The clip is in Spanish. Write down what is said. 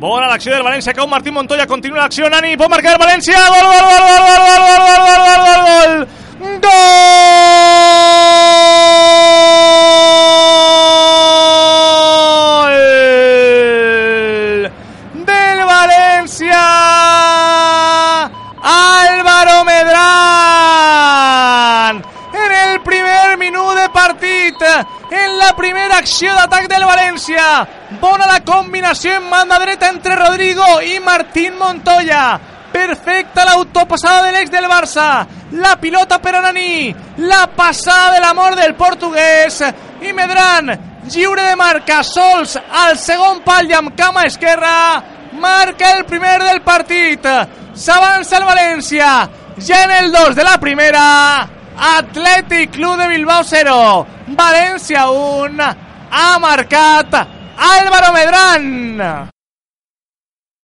Bona l'acció del València, cau Martín Montoya, continua l'acció, Nani, pot marcar el València, gol, gol, gol, gol, gol, gol, gol, gol, gol, gol, gol, gol del València, Álvaro Medrán, en el primer minut de partit, en la primera acció d'atac del València. Bona la combinació en banda entre Rodrigo i Martín Montoya. Perfecta l'autopassada de l'ex del Barça. La pilota per Anani. La passada de l'amor del portuguès. I Medran, lliure de marca, sols al segon pal i amb cama esquerra. Marca el primer del partit. S'avança el València. Ja en el 2 de la primera. Atlètic Club de Bilbao 0. València 1. Ha marcat Álvaro Medrán.